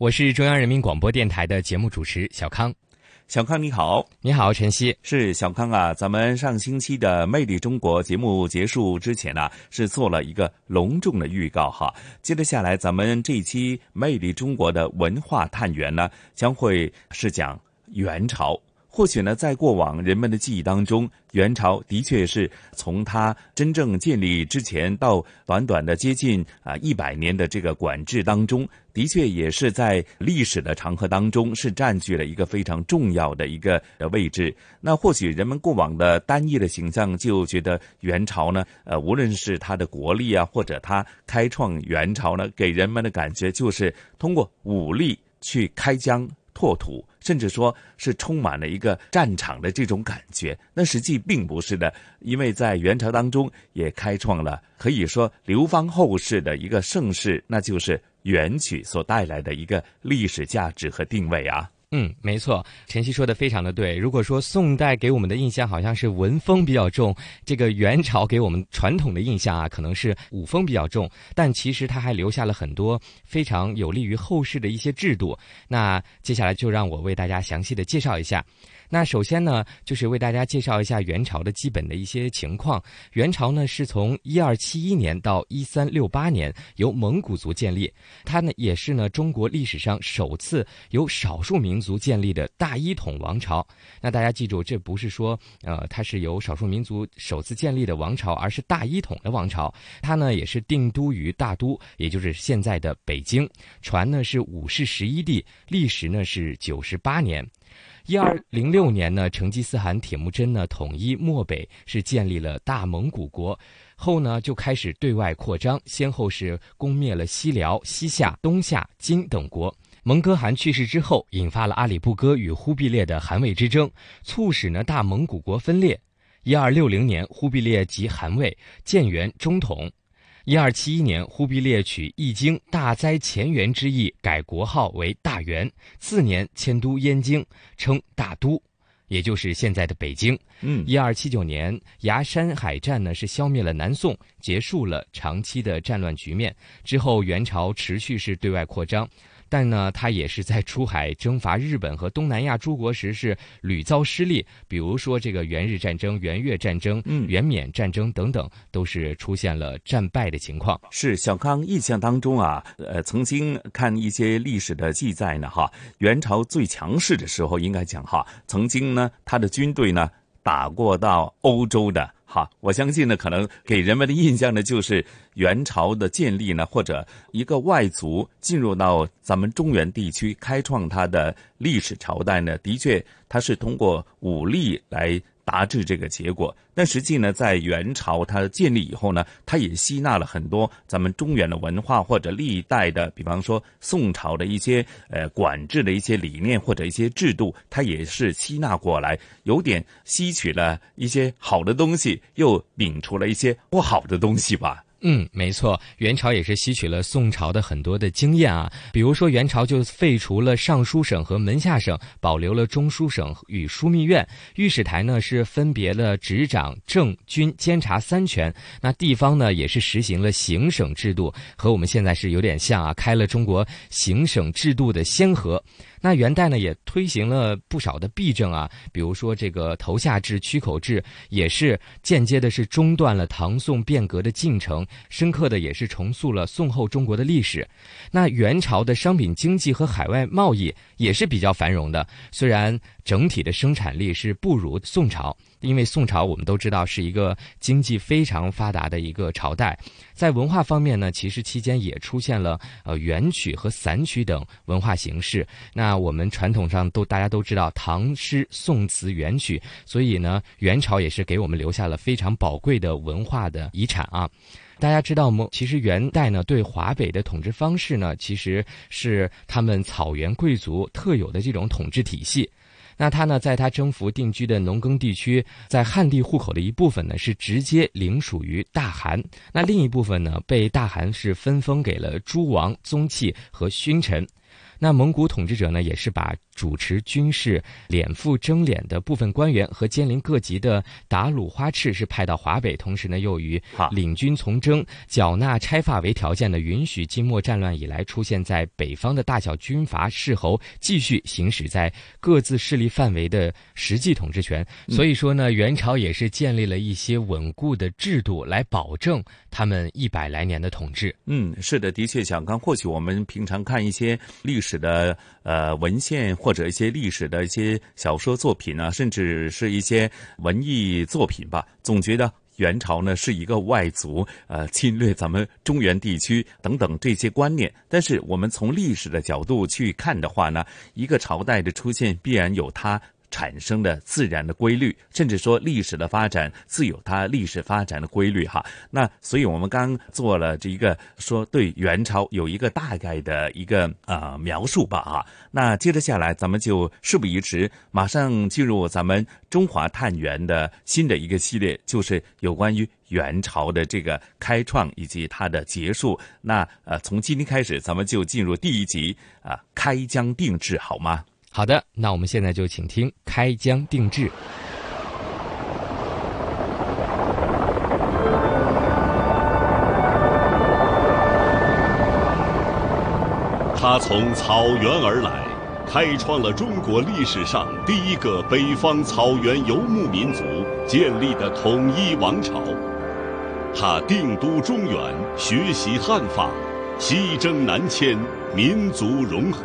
我是中央人民广播电台的节目主持小康，小康你好，你好晨曦，是小康啊。咱们上星期的《魅力中国》节目结束之前呢，是做了一个隆重的预告哈。接着下来，咱们这一期《魅力中国》的文化探源呢，将会是讲元朝。或许呢，在过往人们的记忆当中，元朝的确是从它真正建立之前到短短的接近啊一百年的这个管制当中，的确也是在历史的长河当中是占据了一个非常重要的一个的位置。那或许人们过往的单一的形象就觉得元朝呢，呃，无论是它的国力啊，或者它开创元朝呢，给人们的感觉就是通过武力去开疆。拓土，甚至说是充满了一个战场的这种感觉，那实际并不是的，因为在元朝当中也开创了可以说流芳后世的一个盛世，那就是元曲所带来的一个历史价值和定位啊。嗯，没错，晨曦说的非常的对。如果说宋代给我们的印象好像是文风比较重，这个元朝给我们传统的印象啊，可能是武风比较重。但其实它还留下了很多非常有利于后世的一些制度。那接下来就让我为大家详细的介绍一下。那首先呢，就是为大家介绍一下元朝的基本的一些情况。元朝呢是从一二七一年到一三六八年由蒙古族建立，它呢也是呢中国历史上首次由少数民族建立的大一统王朝。那大家记住，这不是说呃它是由少数民族首次建立的王朝，而是大一统的王朝。它呢也是定都于大都，也就是现在的北京。传呢是五世十一帝，历时呢是九十八年。一二零六年呢，成吉思汗铁木真呢统一漠北，是建立了大蒙古国，后呢就开始对外扩张，先后是攻灭了西辽、西夏、东夏、金等国。蒙哥汗去世之后，引发了阿里不哥与忽必烈的汗位之争，促使呢大蒙古国分裂。一二六零年，忽必烈即汗位，建元中统。一二七一年，忽必烈取《易经》大灾乾元之意，改国号为大元。次年迁都燕京，称大都，也就是现在的北京。嗯，一二七九年，崖山海战呢是消灭了南宋，结束了长期的战乱局面。之后，元朝持续是对外扩张。但呢，他也是在出海征伐日本和东南亚诸国时是屡遭失利，比如说这个元日战争、元越战争、嗯，元缅战争等等，都是出现了战败的情况。是小康印象当中啊，呃，曾经看一些历史的记载呢，哈，元朝最强势的时候，应该讲哈，曾经呢，他的军队呢打过到欧洲的。好，我相信呢，可能给人们的印象呢，就是元朝的建立呢，或者一个外族进入到咱们中原地区开创它的历史朝代呢，的确，它是通过武力来。达至这个结果，但实际呢，在元朝它建立以后呢，它也吸纳了很多咱们中原的文化或者历代的，比方说宋朝的一些呃管制的一些理念或者一些制度，它也是吸纳过来，有点吸取了一些好的东西，又摒除了一些不好的东西吧。嗯，没错，元朝也是吸取了宋朝的很多的经验啊。比如说，元朝就废除了尚书省和门下省，保留了中书省与枢密院。御史台呢是分别了执掌政、军、监察三权。那地方呢也是实行了行省制度，和我们现在是有点像啊，开了中国行省制度的先河。那元代呢，也推行了不少的弊政啊，比如说这个头下制、曲口制，也是间接的是中断了唐宋变革的进程，深刻的也是重塑了宋后中国的历史。那元朝的商品经济和海外贸易也是比较繁荣的，虽然整体的生产力是不如宋朝。因为宋朝我们都知道是一个经济非常发达的一个朝代，在文化方面呢，其实期间也出现了呃元曲和散曲等文化形式。那我们传统上都大家都知道唐诗、宋词、元曲，所以呢，元朝也是给我们留下了非常宝贵的文化的遗产啊。大家知道吗？其实元代呢对华北的统治方式呢，其实是他们草原贵族特有的这种统治体系。那他呢，在他征服定居的农耕地区，在汉地户口的一部分呢，是直接领属于大汗；那另一部分呢，被大汗是分封给了诸王、宗戚和勋臣。那蒙古统治者呢，也是把。主持军事敛赋征敛的部分官员和监临各级的达鲁花赤是派到华北，同时呢，又与领军从征、缴纳差发为条件的，允许金末战乱以来出现在北方的大小军阀士侯继续行使在各自势力范围的实际统治权。所以说呢，元朝也是建立了一些稳固的制度来保证他们一百来年的统治。嗯，是的，的确，小刚，或许我们平常看一些历史的呃文献或者一些历史的一些小说作品呢，甚至是一些文艺作品吧，总觉得元朝呢是一个外族，呃，侵略咱们中原地区等等这些观念。但是我们从历史的角度去看的话呢，一个朝代的出现必然有它。产生的自然的规律，甚至说历史的发展自有它历史发展的规律哈。那所以我们刚做了这一个说对元朝有一个大概的一个呃描述吧哈。那接着下来咱们就事不宜迟，马上进入咱们中华探源的新的一个系列，就是有关于元朝的这个开创以及它的结束。那呃从今天开始，咱们就进入第一集啊，开疆定制好吗？好的，那我们现在就请听《开疆定制》。他从草原而来，开创了中国历史上第一个北方草原游牧民族建立的统一王朝。他定都中原，学习汉法，西征南迁，民族融合。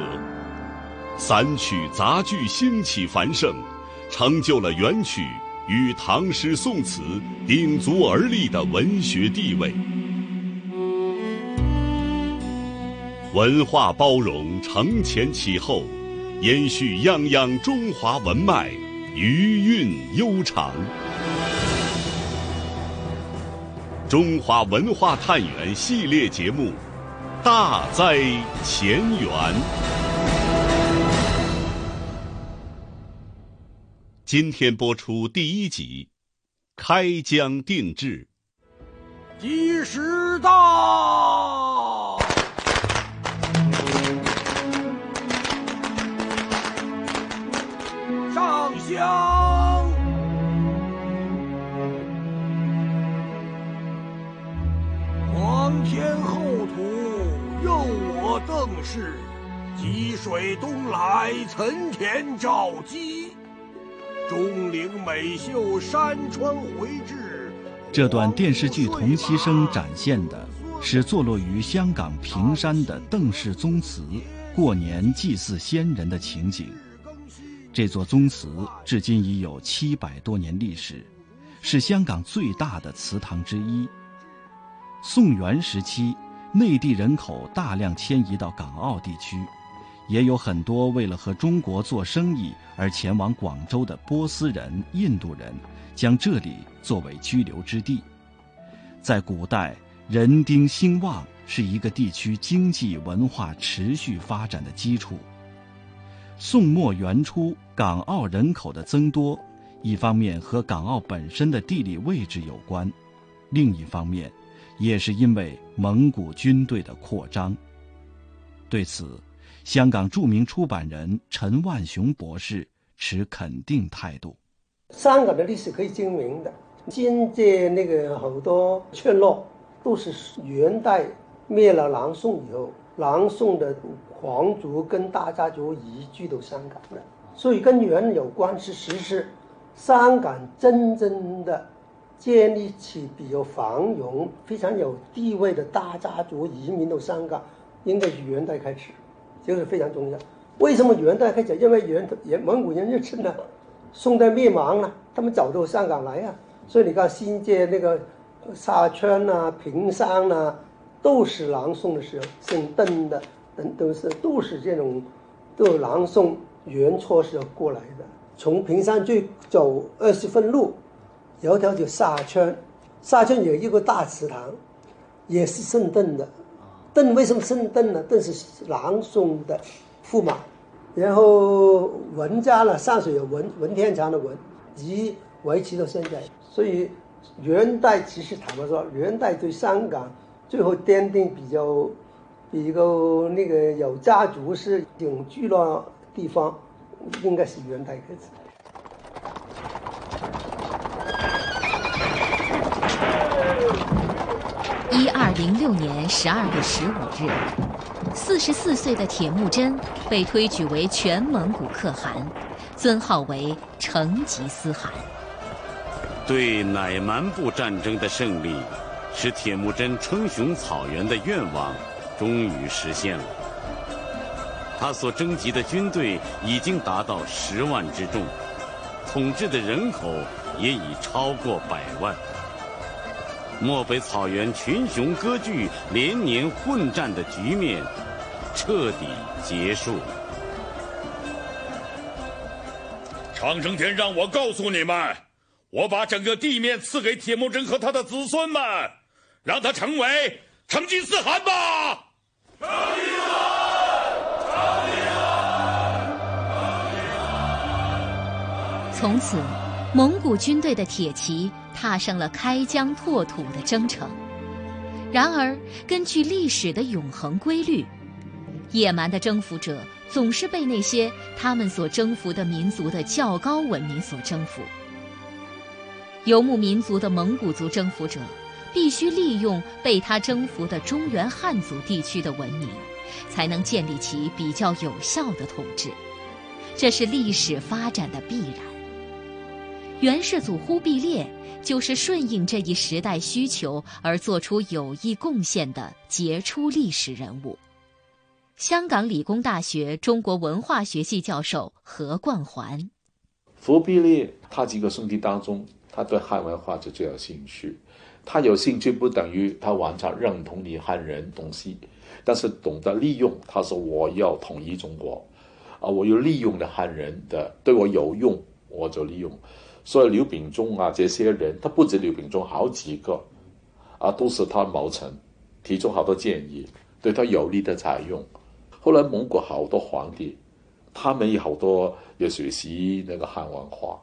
散曲杂剧兴起繁盛，成就了元曲与唐诗宋词鼎足而立的文学地位。文化包容，承前启后，延续泱泱中华文脉，余韵悠长。中华文化探源系列节目，大哉前缘。今天播出第一集，《开疆定制》。吉时到，上香。皇天厚土，佑我邓氏。吉水东来，岑田照基。钟灵美秀，山川回志。这段电视剧同期声展现的是坐落于香港坪山的邓氏宗祠过年祭祀先人的情景。这座宗祠至今已有七百多年历史，是香港最大的祠堂之一。宋元时期，内地人口大量迁移到港澳地区。也有很多为了和中国做生意而前往广州的波斯人、印度人，将这里作为居留之地。在古代，人丁兴旺是一个地区经济文化持续发展的基础。宋末元初，港澳人口的增多，一方面和港澳本身的地理位置有关，另一方面，也是因为蒙古军队的扩张。对此，香港著名出版人陈万雄博士持肯定态度。香港的历史可以证明的，现在那个好多村落都是元代灭了南宋以后南宋的皇族跟大家族移居到香港的，所以跟元有关是实施香港真正的建立起比较繁荣、非常有地位的大家族移民到香港，应该是元代开始，这个非常重要。为什么元代开始？因为元元蒙古人入侵了，宋代灭亡了，他们走到香港来啊，所以你看新界那个沙川呐、平山呐。都是南宋的时候，姓邓的等都是都是这种，都南宋元初时候过来的。从平山去走二十分路，有一条叫沙圈，沙圈有一个大祠堂，也是姓邓的。邓为什么姓邓呢？邓是南宋的驸马，然后文家呢，上水有文文天祥的文，一直维持到现在。所以元代其实坦白说，元代对香港。最后奠定比较，比较那个有家族式永居了地方，应该是元代开始。零六年十二月十五日，四十四岁的铁木真被推举为全蒙古可汗，尊号为成吉思汗。对乃蛮部战争的胜利。使铁木真称雄草原的愿望终于实现了。他所征集的军队已经达到十万之众，统治的人口也已超过百万。漠北草原群雄割据、连年混战的局面彻底结束。长生天让我告诉你们，我把整个地面赐给铁木真和他的子孙们。让他成为成吉思汗吧！成吉思汗，成吉思汗，成吉思汗。从此，蒙古军队的铁骑踏上了开疆拓土的征程。然而，根据历史的永恒规律，野蛮的征服者总是被那些他们所征服的民族的较高文明所征服。游牧民族的蒙古族征服者。必须利用被他征服的中原汉族地区的文明，才能建立起比较有效的统治，这是历史发展的必然。元世祖忽必烈就是顺应这一时代需求而做出有益贡献的杰出历史人物。香港理工大学中国文化学系教授何冠环：忽必烈他几个兄弟当中，他对汉文化就最有兴趣。他有兴趣不等于他完全认同你汉人东西，但是懂得利用。他说我要统一中国，啊，我要利用的汉人的对我有用，我就利用。所以刘秉忠啊这些人，他不止刘秉忠，好几个，啊，都是他谋臣，提出好多建议，对他有利的采用。后来蒙古好多皇帝，他们有好多也学习那个汉文化。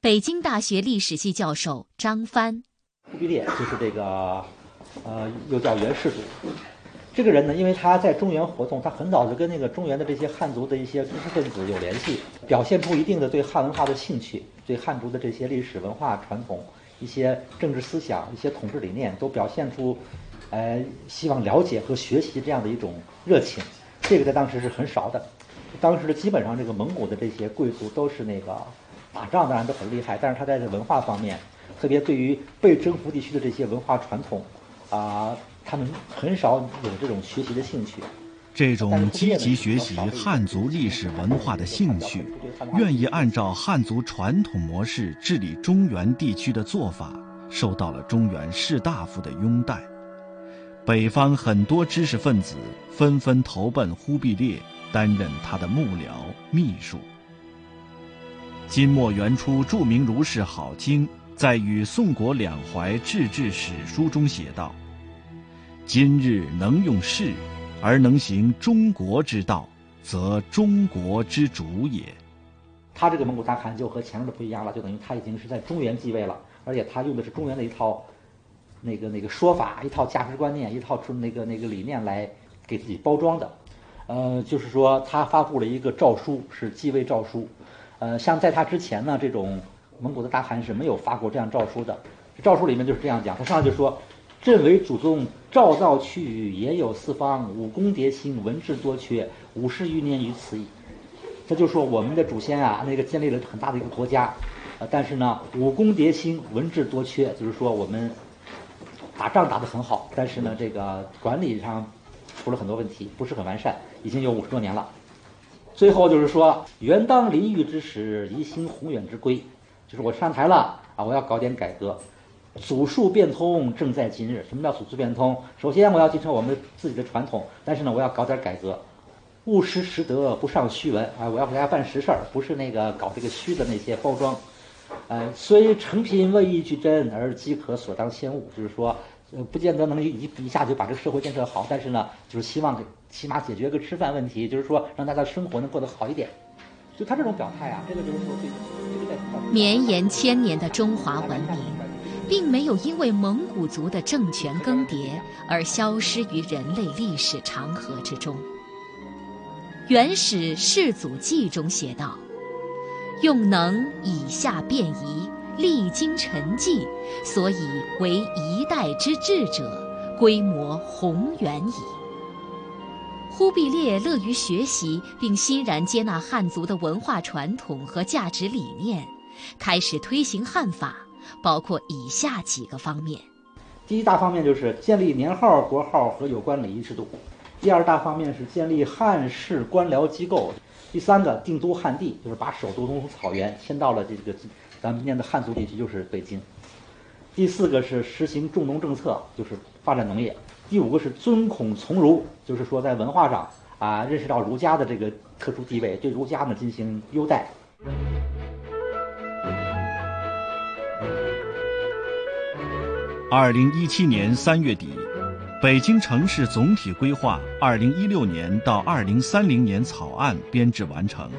北京大学历史系教授张帆。忽必烈就是这个，呃，又叫元世祖。这个人呢，因为他在中原活动，他很早就跟那个中原的这些汉族的一些知识分子有联系，表现出一定的对汉文化的兴趣，对汉族的这些历史文化传统、一些政治思想、一些统治理念，都表现出，呃，希望了解和学习这样的一种热情。这个在当时是很少的。当时的基本上这个蒙古的这些贵族都是那个打仗当然都很厉害，但是他在这文化方面。特别对于被征服地区的这些文化传统，啊，他们很少有这种学习的兴趣。这种积极学习汉族历史文化的兴趣，愿意按照汉族传统模式治理中原地区的做法，受到了中原士大夫的拥戴。北方很多知识分子纷纷投奔忽必烈，担任他的幕僚、秘书。金末元初，著名儒士郝经。在与宋国两淮志志史书中写道：“今日能用士，而能行中国之道，则中国之主也。”他这个蒙古大汗就和前面的不一样了，就等于他已经是在中原继位了，而且他用的是中原的一套那个那个说法、一套价值观念、一套那个那个理念来给自己包装的。呃，就是说他发布了一个诏书，是继位诏书。呃，像在他之前呢，这种。蒙古的大汗是没有发过这样诏书的，诏书里面就是这样讲，他上来就说：“朕为祖宗赵造区域，也有四方，武功迭兴，文治多缺，五十余年于此矣。这就说我们的祖先啊，那个建立了很大的一个国家，呃，但是呢，武功迭兴，文治多缺，就是说我们打仗打得很好，但是呢，这个管理上出了很多问题，不是很完善，已经有五十多年了。最后就是说，元当临御之时，宜兴宏远之规，就是我上台了啊，我要搞点改革。祖述变通，正在今日。什么叫祖述变通？首先我要继承我们自己的传统，但是呢，我要搞点改革，务实实德，不上虚文啊！我要给大家办实事儿，不是那个搞这个虚的那些包装。呃，虽成品未易具真，而饥渴所当先务，就是说，呃，不见得能一一下就把这个社会建设好，但是呢，就是希望起码解决个吃饭问题，就是说让大家生活能过得好一点。就他这种表态啊，这个就是说，这个在绵延千年的中华文明，并没有因为蒙古族的政权更迭而消失于人类历史长河之中。《元始世祖记》中写道：“用能以下便宜，历经沉寂，所以为一代之治者，规模宏远矣。”忽必烈乐于学习，并欣然接纳汉族的文化传统和价值理念，开始推行汉法，包括以下几个方面：第一大方面就是建立年号、国号和有关礼仪制度；第二大方面是建立汉室官僚机构；第三个定都汉地，就是把首都从草原迁到了这个咱们今天的汉族地区，就是北京；第四个是实行重农政策，就是发展农业。第五个是尊孔从儒，就是说在文化上啊认识到儒家的这个特殊地位，对儒家呢进行优待。二零一七年三月底，北京城市总体规划二零一六年到二零三零年草案编制完成，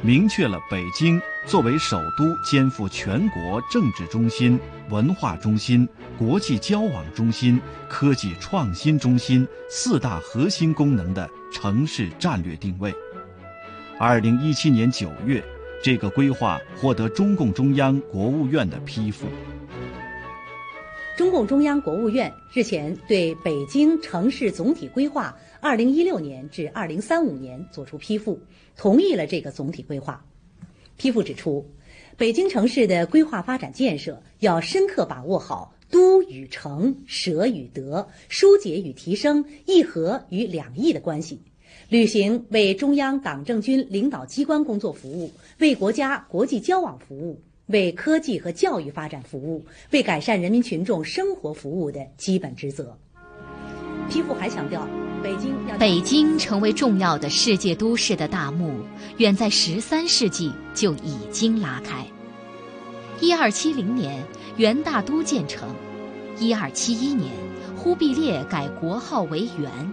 明确了北京作为首都肩负全国政治中心、文化中心、国际交往中心、科技创新中心四大核心功能的城市战略定位。二零一七年九月，这个规划获得中共中央、国务院的批复。中共中央、国务院日前对北京城市总体规划（二零一六年至二零三五年）作出批复，同意了这个总体规划。批复指出，北京城市的规划发展建设要深刻把握好都与城、舍与得、疏解与提升、一和与两翼的关系，履行为中央党政军领导机关工作服务、为国家国际交往服务。为科技和教育发展服务，为改善人民群众生活服务的基本职责。批复还强调，北京要北京成为重要的世界都市的大幕，远在十三世纪就已经拉开。一二七零年，元大都建成；一二七一年，忽必烈改国号为元。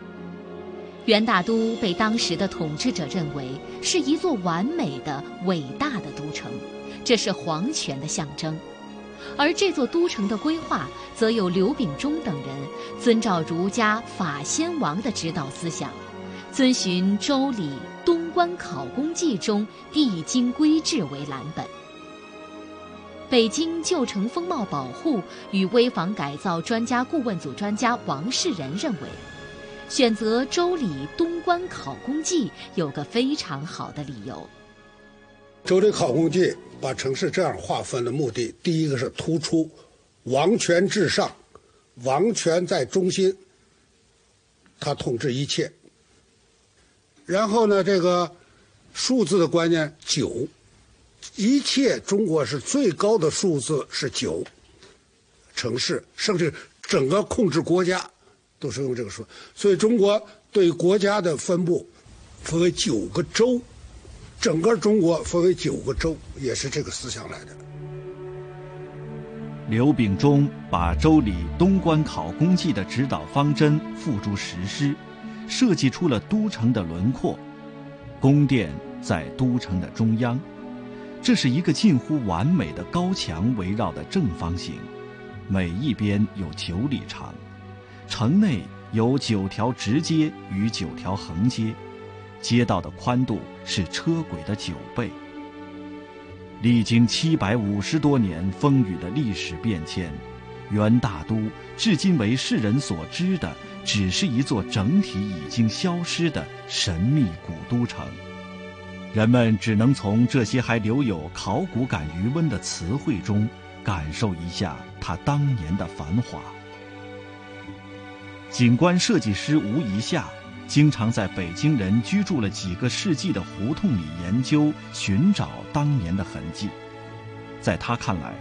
元大都被当时的统治者认为是一座完美的、伟大的都城。这是皇权的象征，而这座都城的规划，则有刘秉忠等人遵照儒家法先王的指导思想，遵循《周礼·东关考工记》中地经规制为蓝本。北京旧城风貌保护与危房改造专家顾问组专家王世仁认为，选择《周礼·东关考工记》有个非常好的理由。《周礼考工记》把城市这样划分的目的，第一个是突出王权至上，王权在中心，他统治一切。然后呢，这个数字的观念九，一切中国是最高的数字是九，城市甚至整个控制国家都是用这个数，所以中国对国家的分布分为九个州。整个中国分为九个州，也是这个思想来的。刘秉忠把《周礼·东关考功记》的指导方针付诸实施，设计出了都城的轮廓。宫殿在都城的中央，这是一个近乎完美的高墙围绕的正方形，每一边有九里长。城内有九条直街与九条横街。街道的宽度是车轨的九倍。历经七百五十多年风雨的历史变迁，元大都至今为世人所知的，只是一座整体已经消失的神秘古都城。人们只能从这些还留有考古感余温的词汇中，感受一下它当年的繁华。景观设计师吴一夏，经常在北京人居住了几个世纪的胡同里研究、寻找当年的痕迹。在他看来，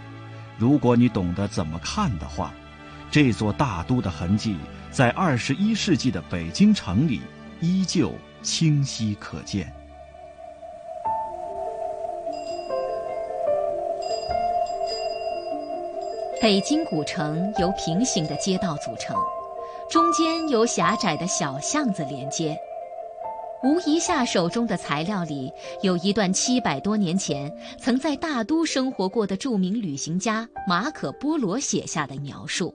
如果你懂得怎么看的话，这座大都的痕迹在二十一世纪的北京城里依旧清晰可见。北京古城由平行的街道组成，中间由狭窄的小巷子连接。吴一夏手中的材料里有一段七百多年前曾在大都生活过的著名旅行家马可·波罗写下的描述。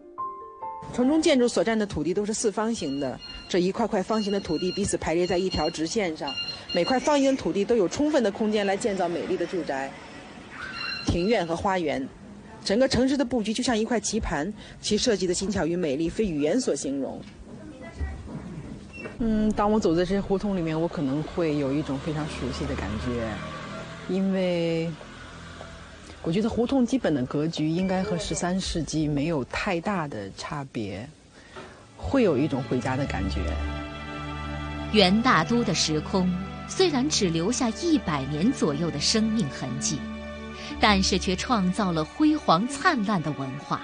城中建筑所占的土地都是四方形的，这一块块方形的土地彼此排列在一条直线上，每块方形土地都有充分的空间来建造美丽的住宅、庭院和花园。整个城市的布局就像一块棋盘，其设计的精巧与美丽非语言所形容。嗯，当我走在这些胡同里面，我可能会有一种非常熟悉的感觉，因为我觉得胡同基本的格局应该和十三世纪没有太大的差别，会有一种回家的感觉。元大都的时空虽然只留下一百年左右的生命痕迹。但是却创造了辉煌灿烂的文化，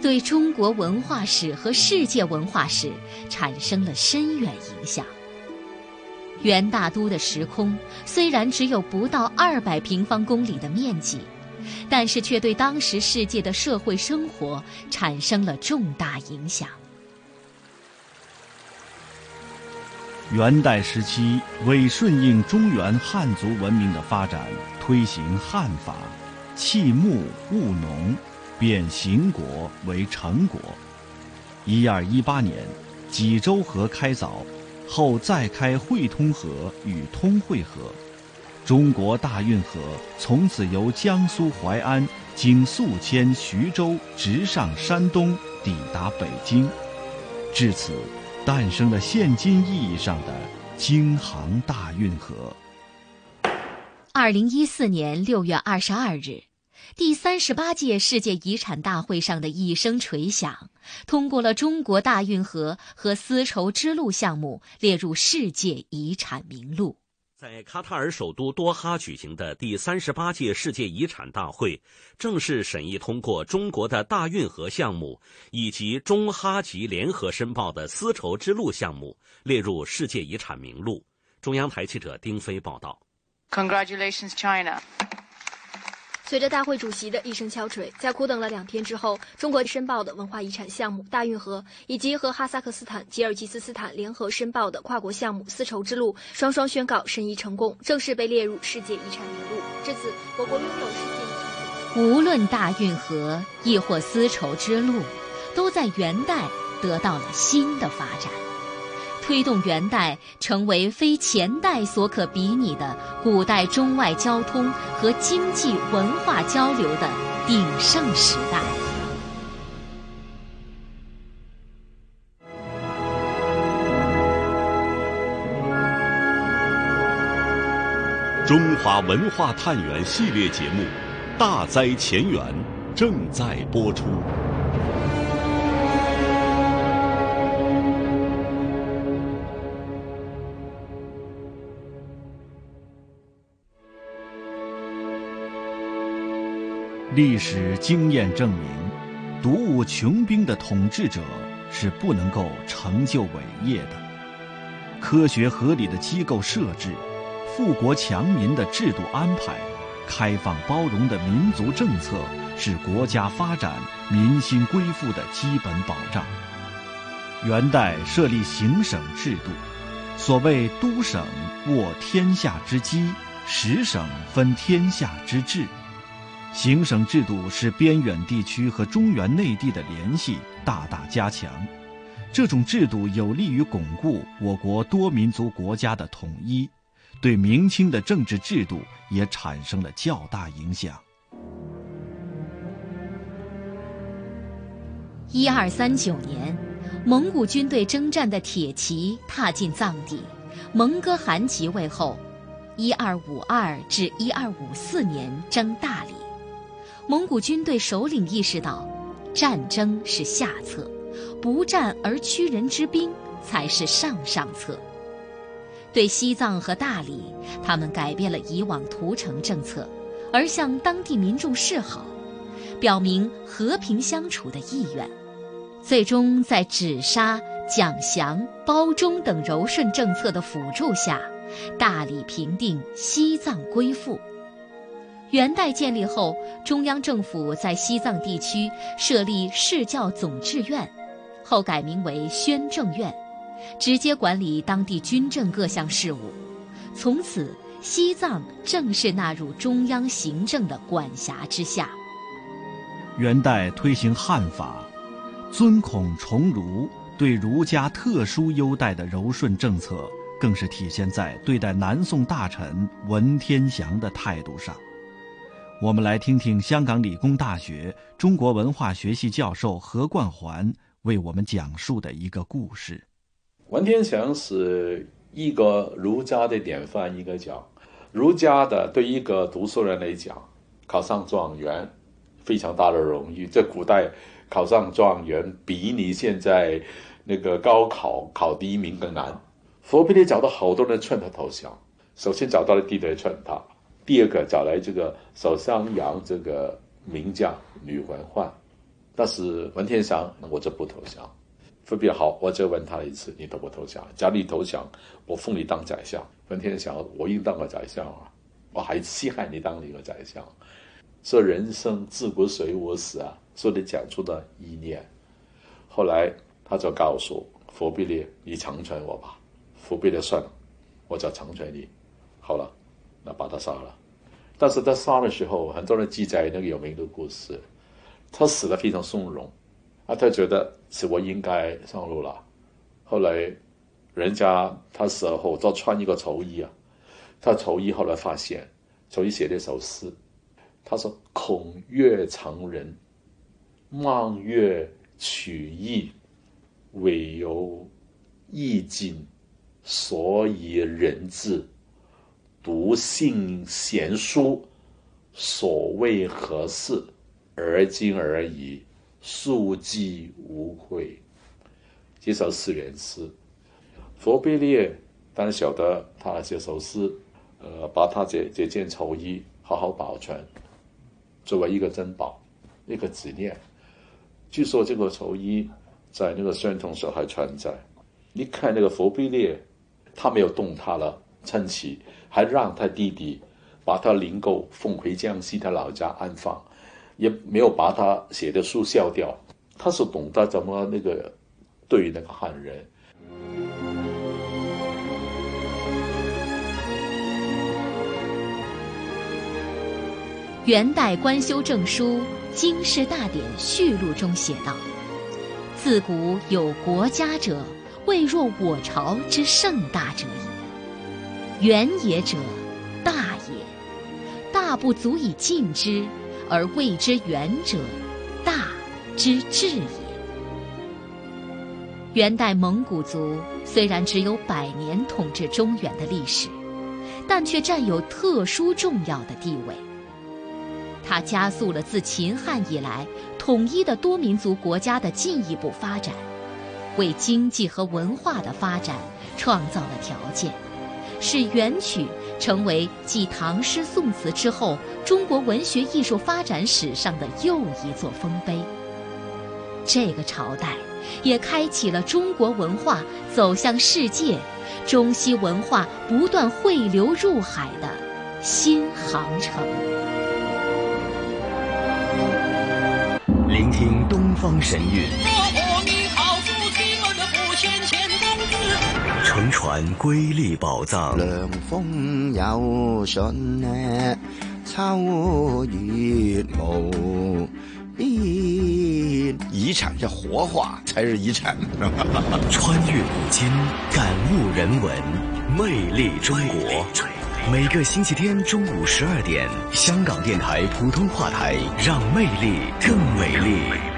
对中国文化史和世界文化史产生了深远影响。元大都的时空虽然只有不到二百平方公里的面积，但是却对当时世界的社会生活产生了重大影响。元代时期，为顺应中原汉族文明的发展。推行汉法，弃牧务农，变邢国为成国。一二一八年，济州河开凿，后再开会通河与通惠河，中国大运河从此由江苏淮安经宿迁徐州，直上山东，抵达北京。至此，诞生了现今意义上的京杭大运河。二零一四年六月二十二日，第三十八届世界遗产大会上的一声锤响，通过了中国大运河和丝绸之路项目列入世界遗产名录。在卡塔尔首都多哈举行的第三十八届世界遗产大会，正式审议通过中国的大运河项目以及中哈吉联合申报的丝绸之路项目列入世界遗产名录。中央台记者丁飞报道。Congratulations, China！随着大会主席的一声敲锤，在苦等了两天之后，中国申报的文化遗产项目大运河，以及和哈萨克斯坦、吉尔吉斯斯坦联合申报的跨国项目丝绸之路，双双宣告申遗成功，正式被列入世界遗产名录。至此，我国拥有世界遗产。无论大运河亦或丝绸之路，都在元代得到了新的发展。推动元代成为非前代所可比拟的古代中外交通和经济文化交流的鼎盛时代。中华文化探源系列节目《大灾前缘》正在播出。历史经验证明，独舞穷兵的统治者是不能够成就伟业的。科学合理的机构设置，富国强民的制度安排，开放包容的民族政策，是国家发展、民心归附的基本保障。元代设立行省制度，所谓都省握天下之机，十省分天下之治。行省制度使边远地区和中原内地的联系大大加强，这种制度有利于巩固我国多民族国家的统一，对明清的政治制度也产生了较大影响。一二三九年，蒙古军队征战的铁骑踏进藏地，蒙哥汗即位后，一二五二至一二五四年征大理，蒙古军队首领意识到，战争是下策，不战而屈人之兵才是上上策。对西藏和大理，他们改变了以往屠城政策，而向当地民众示好，表明和平相处的意愿。最终，在止沙、讲降、包中等柔顺政策的辅助下，大理平定，西藏归附。元代建立后，中央政府在西藏地区设立释教总制院，后改名为宣政院，直接管理当地军政各项事务。从此，西藏正式纳入中央行政的管辖之下。元代推行汉法。尊孔崇儒，对儒家特殊优待的柔顺政策，更是体现在对待南宋大臣文天祥的态度上。我们来听听香港理工大学中国文化学系教授何冠环为我们讲述的一个故事。文天祥是一个儒家的典范，应该讲，儒家的对一个读书人来讲，考上状元，非常大的荣誉，在古代。考上状元比你现在那个高考考第一名更难。佛比烈找到好多人劝他投降，首先找到了弟弟劝他，第二个找来这个守襄阳这个名将吕文焕，但是文天祥我就不投降。佛比烈好，我再问他一次，你投不投降？假如你投降，我封你当宰相。文天祥，我应当个宰相啊，我还稀罕你当一个宰相。说人生自古谁无死啊。说你讲出的意念，后来他就告诉佛比烈：“你成全我吧。”佛比烈算了，我就成全你。好了，那把他杀了。但是他杀的时候，很多人记载那个有名的故事，他死的非常从容，啊，他觉得是我应该上路了。后来，人家他死后都穿一个绸衣啊，他绸衣后来发现，绸衣写了一首诗，他说：“孔月常人。”望月取义，唯有意境，所以人至。独信贤书，所谓何事？而今而已，庶几无悔。这首四元诗，佛贝列当然晓得他这首诗，呃，把他这这件绸衣好好保存，作为一个珍宝，一个纪念。据说这个绸衣在那个宣统时候还存在。你看那个佛贝烈，他没有动他了称旗，还让他弟弟把他灵柩奉回江西他老家安放，也没有把他写的书笑掉。他是懂得怎么那个对那个汉人。元代官修正书。《经世大典序录》中写道：“自古有国家者，未若我朝之盛大者矣。远也者，大也；大不足以尽之，而谓之远者，大之至也。”元代蒙古族虽然只有百年统治中原的历史，但却占有特殊重要的地位。它加速了自秦汉以来统一的多民族国家的进一步发展，为经济和文化的发展创造了条件，使元曲成为继唐诗宋词之后中国文学艺术发展史上的又一座丰碑。这个朝代也开启了中国文化走向世界、中西文化不断汇流入海的新航程。聆听东方神韵，乘船瑰丽宝藏。凉风有信呢，秋月无边。遗产要活化才是遗产。穿越古今，感悟人文，魅力中国。每个星期天中午十二点，香港电台普通话台，让魅力更美丽。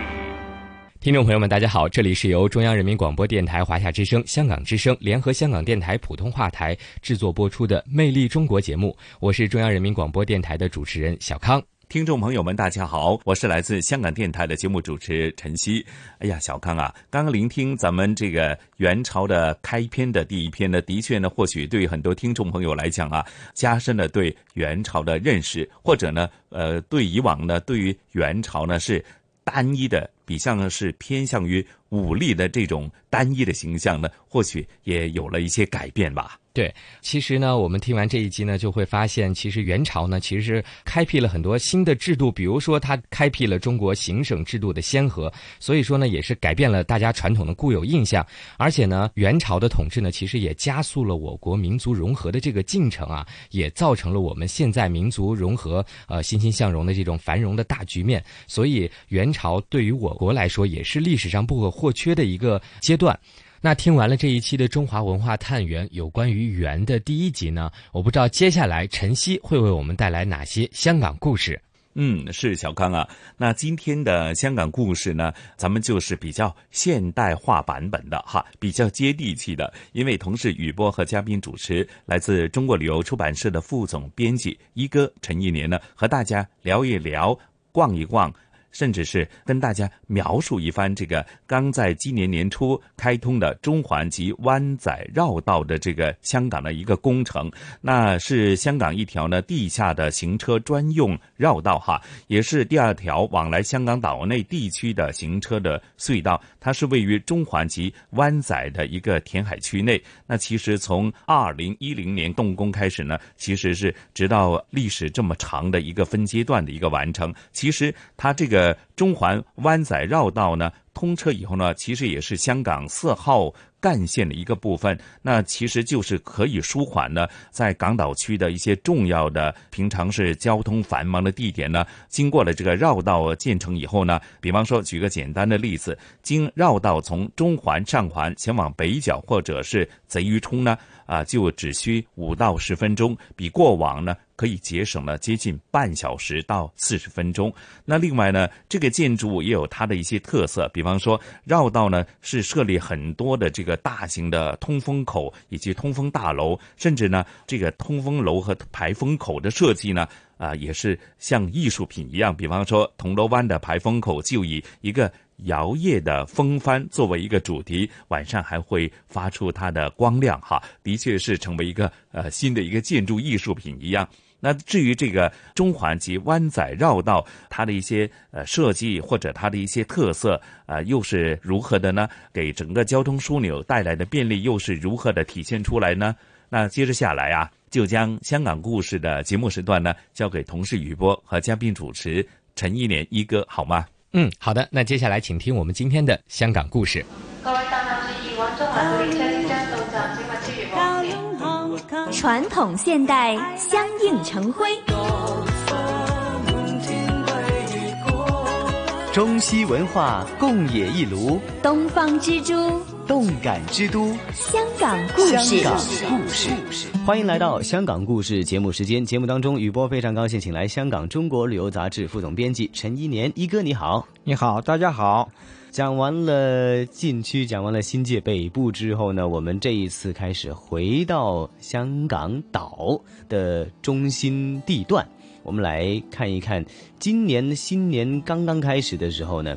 听众朋友们，大家好，这里是由中央人民广播电台华夏之声、香港之声联合香港电台普通话台制作播出的《魅力中国》节目，我是中央人民广播电台的主持人小康。听众朋友们，大家好，我是来自香港电台的节目主持陈曦。哎呀，小康啊，刚刚聆听咱们这个元朝的开篇的第一篇呢，的确呢，或许对很多听众朋友来讲啊，加深了对元朝的认识，或者呢，呃，对以往呢，对于元朝呢是单一的。比像是偏向于武力的这种单一的形象呢，或许也有了一些改变吧。对，其实呢，我们听完这一集呢，就会发现，其实元朝呢，其实是开辟了很多新的制度，比如说它开辟了中国行省制度的先河，所以说呢，也是改变了大家传统的固有印象。而且呢，元朝的统治呢，其实也加速了我国民族融合的这个进程啊，也造成了我们现在民族融合呃欣欣向荣的这种繁荣的大局面。所以元朝对于我国来说，也是历史上不可或缺的一个阶段。那听完了这一期的中华文化探源有关于源的第一集呢，我不知道接下来晨曦会为我们带来哪些香港故事。嗯，是小康啊。那今天的香港故事呢，咱们就是比较现代化版本的哈，比较接地气的。因为同事雨波和嘉宾主持，来自中国旅游出版社的副总编辑一哥陈一年呢，和大家聊一聊，逛一逛。甚至是跟大家描述一番这个刚在今年年初开通的中环及湾仔绕道的这个香港的一个工程，那是香港一条呢地下的行车专用绕道哈，也是第二条往来香港岛内地区的行车的隧道。它是位于中环及湾仔的一个填海区内。那其实从二零一零年动工开始呢，其实是直到历史这么长的一个分阶段的一个完成。其实它这个。中环湾仔绕道呢通车以后呢，其实也是香港四号干线的一个部分。那其实就是可以舒缓呢，在港岛区的一些重要的、平常是交通繁忙的地点呢，经过了这个绕道建成以后呢，比方说举个简单的例子，经绕道从中环上环前往北角或者是贼鱼冲呢，啊，就只需五到十分钟，比过往呢。可以节省了接近半小时到四十分钟。那另外呢，这个建筑物也有它的一些特色，比方说绕道呢是设立很多的这个大型的通风口以及通风大楼，甚至呢这个通风楼和排风口的设计呢啊也是像艺术品一样。比方说铜锣湾的排风口就以一个。摇曳的风帆作为一个主题，晚上还会发出它的光亮，哈，的确是成为一个呃新的一个建筑艺术品一样。那至于这个中环及湾仔绕道，它的一些呃设计或者它的一些特色啊，又是如何的呢？给整个交通枢纽带来的便利又是如何的体现出来呢？那接着下来啊，就将香港故事的节目时段呢，交给同事雨波和嘉宾主持陈一年一哥，好吗？嗯，好的。那接下来，请听我们今天的香港故事。传统现代相映成辉，中西文化共冶一炉，东方之珠。动感之都，香港故事。香港故事，欢迎来到香港故事节目时间。节目当中，雨波非常高兴，请来香港中国旅游杂志副总编辑陈一年一哥，你好，你好，大家好。讲完了禁区，讲完了新界北部之后呢，我们这一次开始回到香港岛的中心地段，我们来看一看今年新年刚刚开始的时候呢。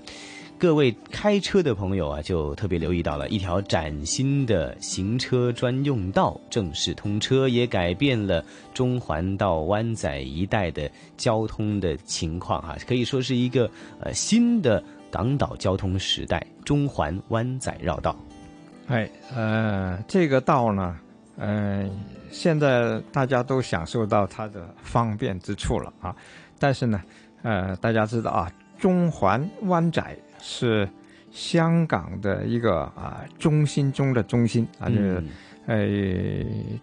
各位开车的朋友啊，就特别留意到了一条崭新的行车专用道正式通车，也改变了中环到湾仔一带的交通的情况哈，可以说是一个呃新的港岛交通时代——中环湾仔绕道。哎，呃，这个道呢，嗯，现在大家都享受到它的方便之处了啊，但是呢，呃，大家知道啊，中环湾仔。是香港的一个啊中心中的中心啊，就是呃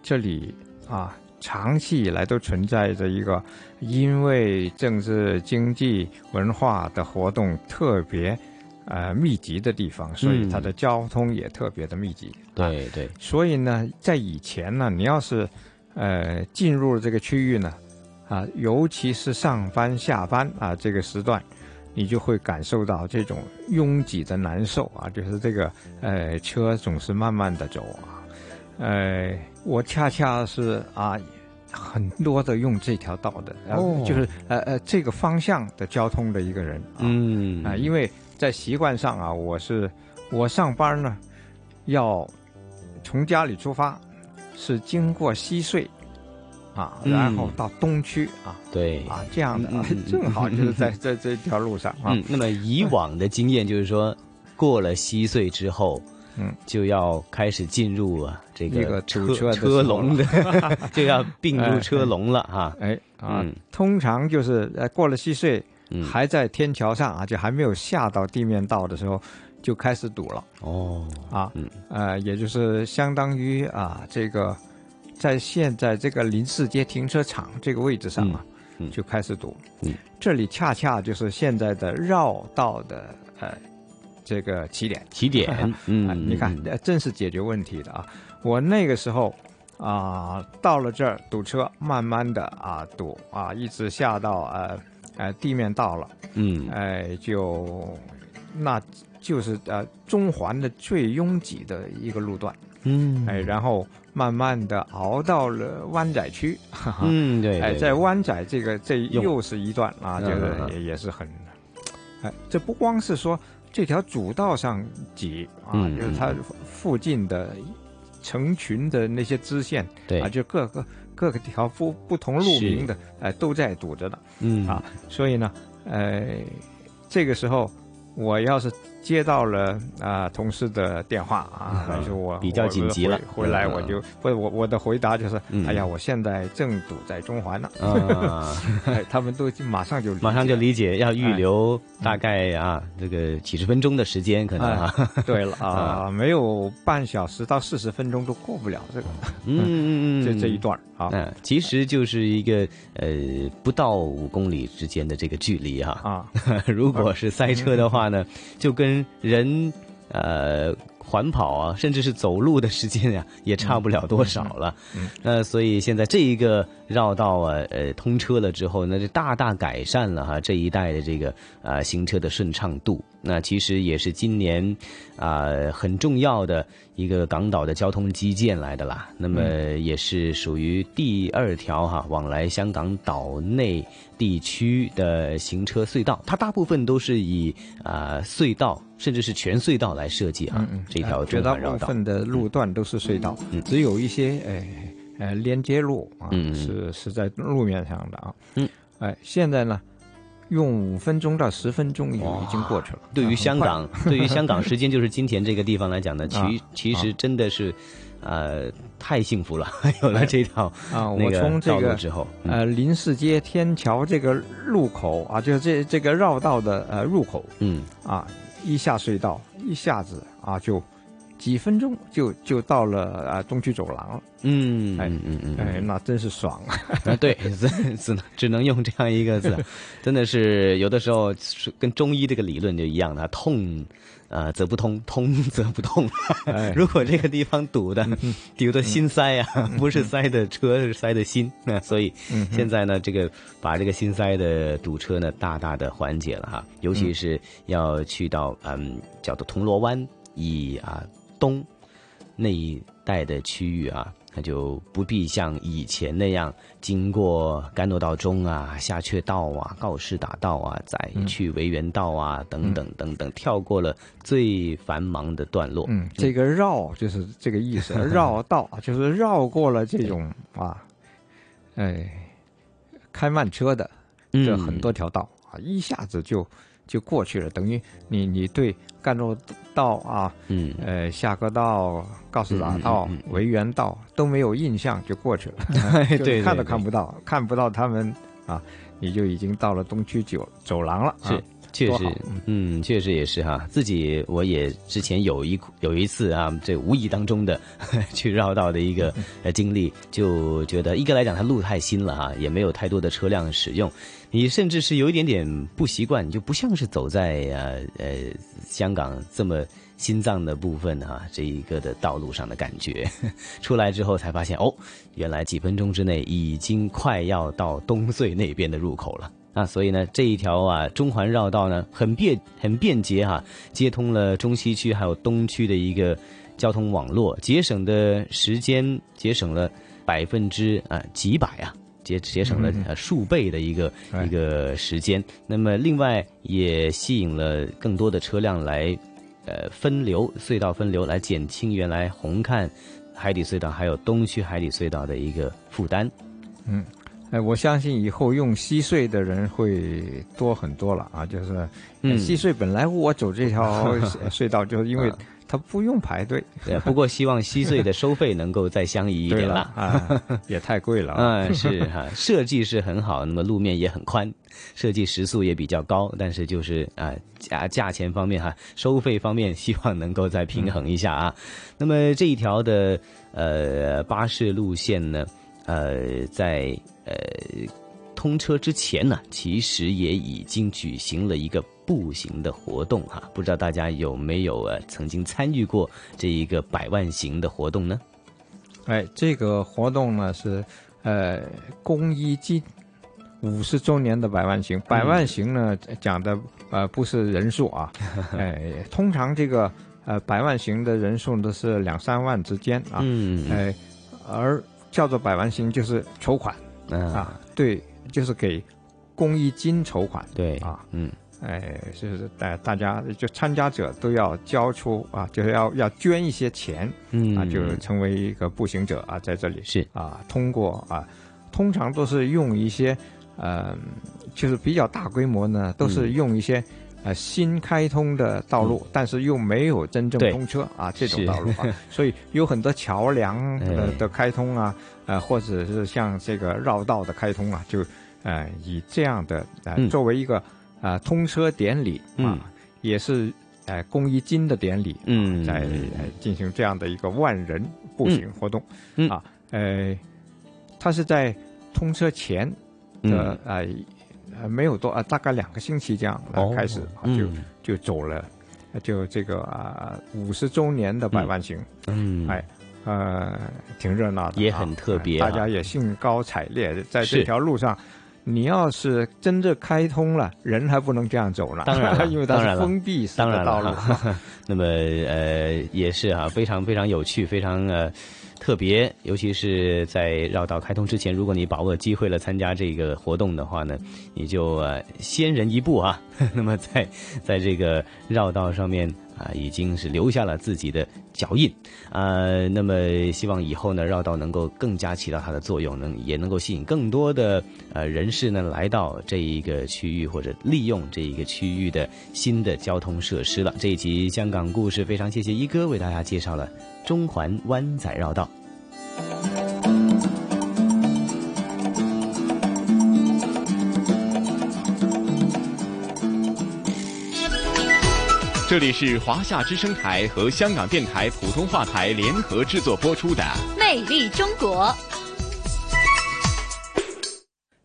这里啊长期以来都存在着一个因为政治、经济、文化的活动特别呃密集的地方，所以它的交通也特别的密集。对对。所以呢，在以前呢，你要是呃进入了这个区域呢，啊，尤其是上班下班啊这个时段。你就会感受到这种拥挤的难受啊，就是这个呃车总是慢慢的走啊，呃，我恰恰是啊。很多的用这条道的，然后就是呃呃这个方向的交通的一个人，嗯。啊，因为在习惯上啊，我是我上班呢，要从家里出发，是经过西隧，啊，然后到东区啊，对。啊这样的啊，正好就是在 在这条路上啊。那么以往的经验就是说，过了西隧之后。嗯，就要开始进入啊这个车车车龙的，就要并入车龙了哈。哎啊，通常就是呃过了西隧，嗯。还在天桥上啊，就还没有下到地面道的时候，就开始堵了。哦，啊，嗯。呃，也就是相当于啊这个在现在这个林市街停车场这个位置上啊，就开始堵。嗯，这里恰恰就是现在的绕道的呃。这个起点，起点，嗯，你看，真是解决问题的啊！我那个时候啊，到了这儿堵车，慢慢的啊堵啊，一直下到呃呃地面到了，嗯，哎，就那就是呃中环的最拥挤的一个路段，嗯，哎，然后慢慢的熬到了湾仔区，嗯，对，哎，在湾仔这个这又是一段啊，这个也也是很，哎，这不光是说。这条主道上挤啊，就是它附近的成群的那些支线，对。啊，就各个各个条不不同路名的，哎，都在堵着的，嗯。啊，所以呢，呃，这个时候我要是。接到了啊同事的电话啊，说我比较紧急了，回来我就不我我的回答就是，哎呀，我现在正堵在中环呢，啊，他们都马上就马上就理解，要预留大概啊这个几十分钟的时间可能啊，对了 啊，没有半小时到四十分钟都过不了这个，嗯嗯嗯，这这一段啊，其实就是一个呃不到五公里之间的这个距离哈，啊，如果是塞车的话呢，就跟人，呃，环跑啊，甚至是走路的时间呀，也差不了多少了。那所以现在这一个绕道啊，呃，通车了之后，那就大大改善了哈这一带的这个啊行车的顺畅度。那其实也是今年啊很重要的一个港岛的交通基建来的啦。那么也是属于第二条哈往来香港岛内地区的行车隧道，它大部分都是以啊隧道甚至是全隧道来设计啊。这条绝大部分的路段都是隧道，只有一些哎呃连接路啊是是在路面上的啊。嗯，哎，现在呢。用五分钟到十分钟已已经过去了。对于香港，对于香港时间就是金田这个地方来讲呢，其其实真的是，呃，太幸福了，有了这条啊，我从这个之后，呃，林市街天桥这个路口啊，就是这这个绕道的呃入口，嗯，啊，一下隧道，一下子啊就。几分钟就就到了啊东区走廊了，嗯，哎嗯嗯哎，那真是爽。啊！对，只只能只能用这样一个字，真的是有的时候跟中医这个理论就一样的，痛呃则不通，通 则不痛。如果这个地方堵的堵的心塞啊，不是塞的车，是塞的心。那所以现在呢，这个把这个心塞的堵车呢，大大的缓解了哈，尤其是要去到嗯叫做铜锣湾以啊。东那一带的区域啊，它就不必像以前那样经过甘诺道中啊、下阙道啊、告士打道啊，再去维园道啊等等等等，跳过了最繁忙的段落。嗯，这个绕就是这个意思，绕道就是绕过了这种啊，哎，开慢车的这很多条道啊，一下子就。就过去了，等于你你对干路道啊，嗯，呃，下河道、告士打道、维园道都没有印象，就过去了，对，看都看不到，看不到他们啊，你就已经到了东区九走廊了，是。确实，嗯，确实也是哈。自己我也之前有一有一次啊，这无意当中的 去绕道的一个 呃经历，就觉得一个来讲它路太新了哈，也没有太多的车辆使用，你甚至是有一点点不习惯，你就不像是走在呃呃香港这么心脏的部分哈这一个的道路上的感觉。出来之后才发现哦，原来几分钟之内已经快要到东隧那边的入口了。啊，所以呢，这一条啊中环绕道呢很便很便捷哈，接通了中西区还有东区的一个交通网络，节省的时间节省了百分之啊几百啊。节节省了呃数倍的一个一个时间，那么另外也吸引了更多的车辆来，呃分流隧道分流，来减轻原来红磡海底隧道还有东区海底隧道的一个负担。嗯，哎，我相信以后用西隧的人会多很多了啊！就是，西隧本来我走这条 隧道，就是因为。它不用排队，对。不过希望西隧的收费能够再相宜一点了啊，也太贵了。嗯，是哈，设计是很好，那么路面也很宽，设计时速也比较高，但是就是啊价价钱方面哈，收费方面希望能够再平衡一下啊。那么这一条的呃巴士路线呢，呃在呃通车之前呢，其实也已经举行了一个。步行的活动哈，不知道大家有没有呃曾经参与过这一个百万行的活动呢？哎，这个活动呢是呃公益金五十周年的百万行，百万行呢讲的呃不是人数啊，哎，通常这个呃百万行的人数都是两三万之间啊，嗯，哎，而叫做百万星就是筹款啊，对，就是给公益金筹款，对啊，嗯。哎，就是大大家就参加者都要交出啊，就是要要捐一些钱，嗯啊，就成为一个步行者啊，在这里是。啊，通过啊，通常都是用一些呃，就是比较大规模呢，都是用一些呃新开通的道路，但是又没有真正通车啊这种道路啊，所以有很多桥梁的的开通啊，呃，或者是像这个绕道的开通啊，就呃以这样的呃作为一个。啊，通车典礼啊，也是呃公益金的典礼，嗯，在进行这样的一个万人步行活动，啊，呃，他是在通车前的呃没有多啊，大概两个星期这样来开始就就走了，就这个啊五十周年的百万行，嗯，哎，呃，挺热闹的，也很特别，大家也兴高采烈在这条路上。你要是真正开通了，人还不能这样走了，当然，因为它是封闭式的道路。那么呃，也是啊，非常非常有趣，非常呃特别。尤其是在绕道开通之前，如果你把握机会了参加这个活动的话呢，你就呃先人一步啊。那么在在这个绕道上面。啊，已经是留下了自己的脚印，啊，那么希望以后呢，绕道能够更加起到它的作用，能也能够吸引更多的呃人士呢来到这一个区域或者利用这一个区域的新的交通设施了。这一集香港故事非常谢谢一哥为大家介绍了中环湾仔绕道。这里是华夏之声台和香港电台普通话台联合制作播出的《魅力中国》。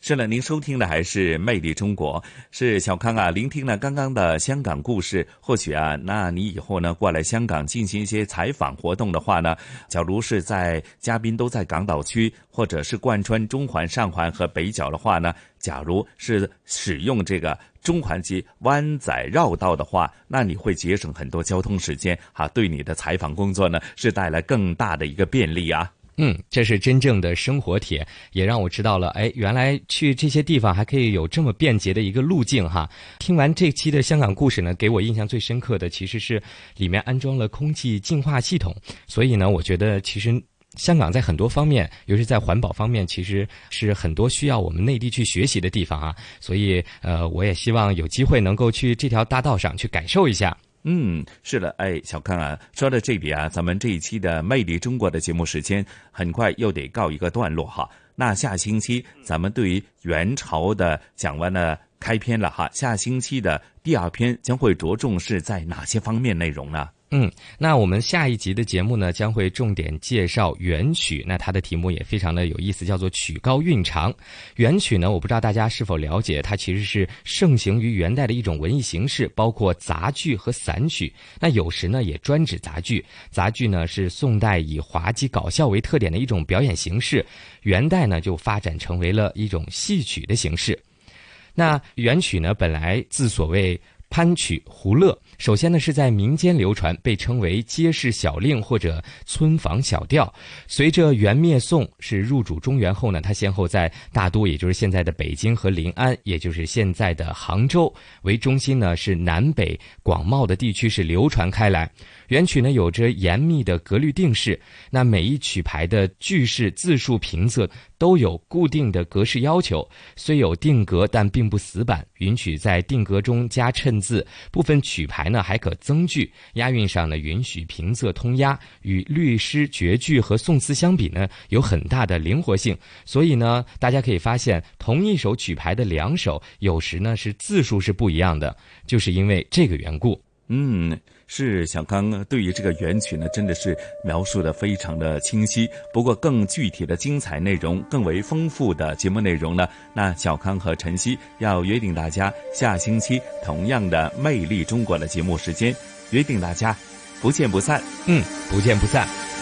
是了，您收听的还是《魅力中国》，是小康啊。聆听了刚刚的香港故事，或许啊，那你以后呢过来香港进行一些采访活动的话呢，假如是在嘉宾都在港岛区，或者是贯穿中环、上环和北角的话呢，假如是使用这个中环及湾仔绕道的话，那你会节省很多交通时间，哈，对你的采访工作呢是带来更大的一个便利啊。嗯，这是真正的生活帖，也让我知道了，哎，原来去这些地方还可以有这么便捷的一个路径哈。听完这期的香港故事呢，给我印象最深刻的其实是里面安装了空气净化系统，所以呢，我觉得其实香港在很多方面，尤其在环保方面，其实是很多需要我们内地去学习的地方啊。所以，呃，我也希望有机会能够去这条大道上去感受一下。嗯，是的，哎，小康啊，说到这里啊，咱们这一期的《魅力中国》的节目时间很快又得告一个段落哈。那下星期咱们对于元朝的讲完了开篇了哈，下星期的第二篇将会着重是在哪些方面内容呢？嗯，那我们下一集的节目呢，将会重点介绍元曲。那它的题目也非常的有意思，叫做“曲高韵长”。元曲呢，我不知道大家是否了解，它其实是盛行于元代的一种文艺形式，包括杂剧和散曲。那有时呢，也专指杂剧。杂剧呢，是宋代以滑稽搞笑为特点的一种表演形式，元代呢就发展成为了一种戏曲的形式。那元曲呢，本来自所谓攀曲胡乐。首先呢，是在民间流传，被称为街市小令或者村坊小调。随着元灭宋是入主中原后呢，它先后在大都，也就是现在的北京和临安，也就是现在的杭州为中心呢，是南北广袤的地区是流传开来。元曲呢有着严密的格律定式，那每一曲牌的句式、字数、平仄都有固定的格式要求。虽有定格，但并不死板，允许在定格中加衬字。部分曲牌呢还可增句，押韵上呢允许平仄通押，与律诗、绝句和宋词相比呢有很大的灵活性。所以呢，大家可以发现，同一首曲牌的两首，有时呢是字数是不一样的，就是因为这个缘故。嗯。是小刚对于这个原曲呢，真的是描述的非常的清晰。不过更具体的精彩内容、更为丰富的节目内容呢，那小康和晨曦要约定大家下星期同样的《魅力中国》的节目时间，约定大家不见不散。嗯，不见不散。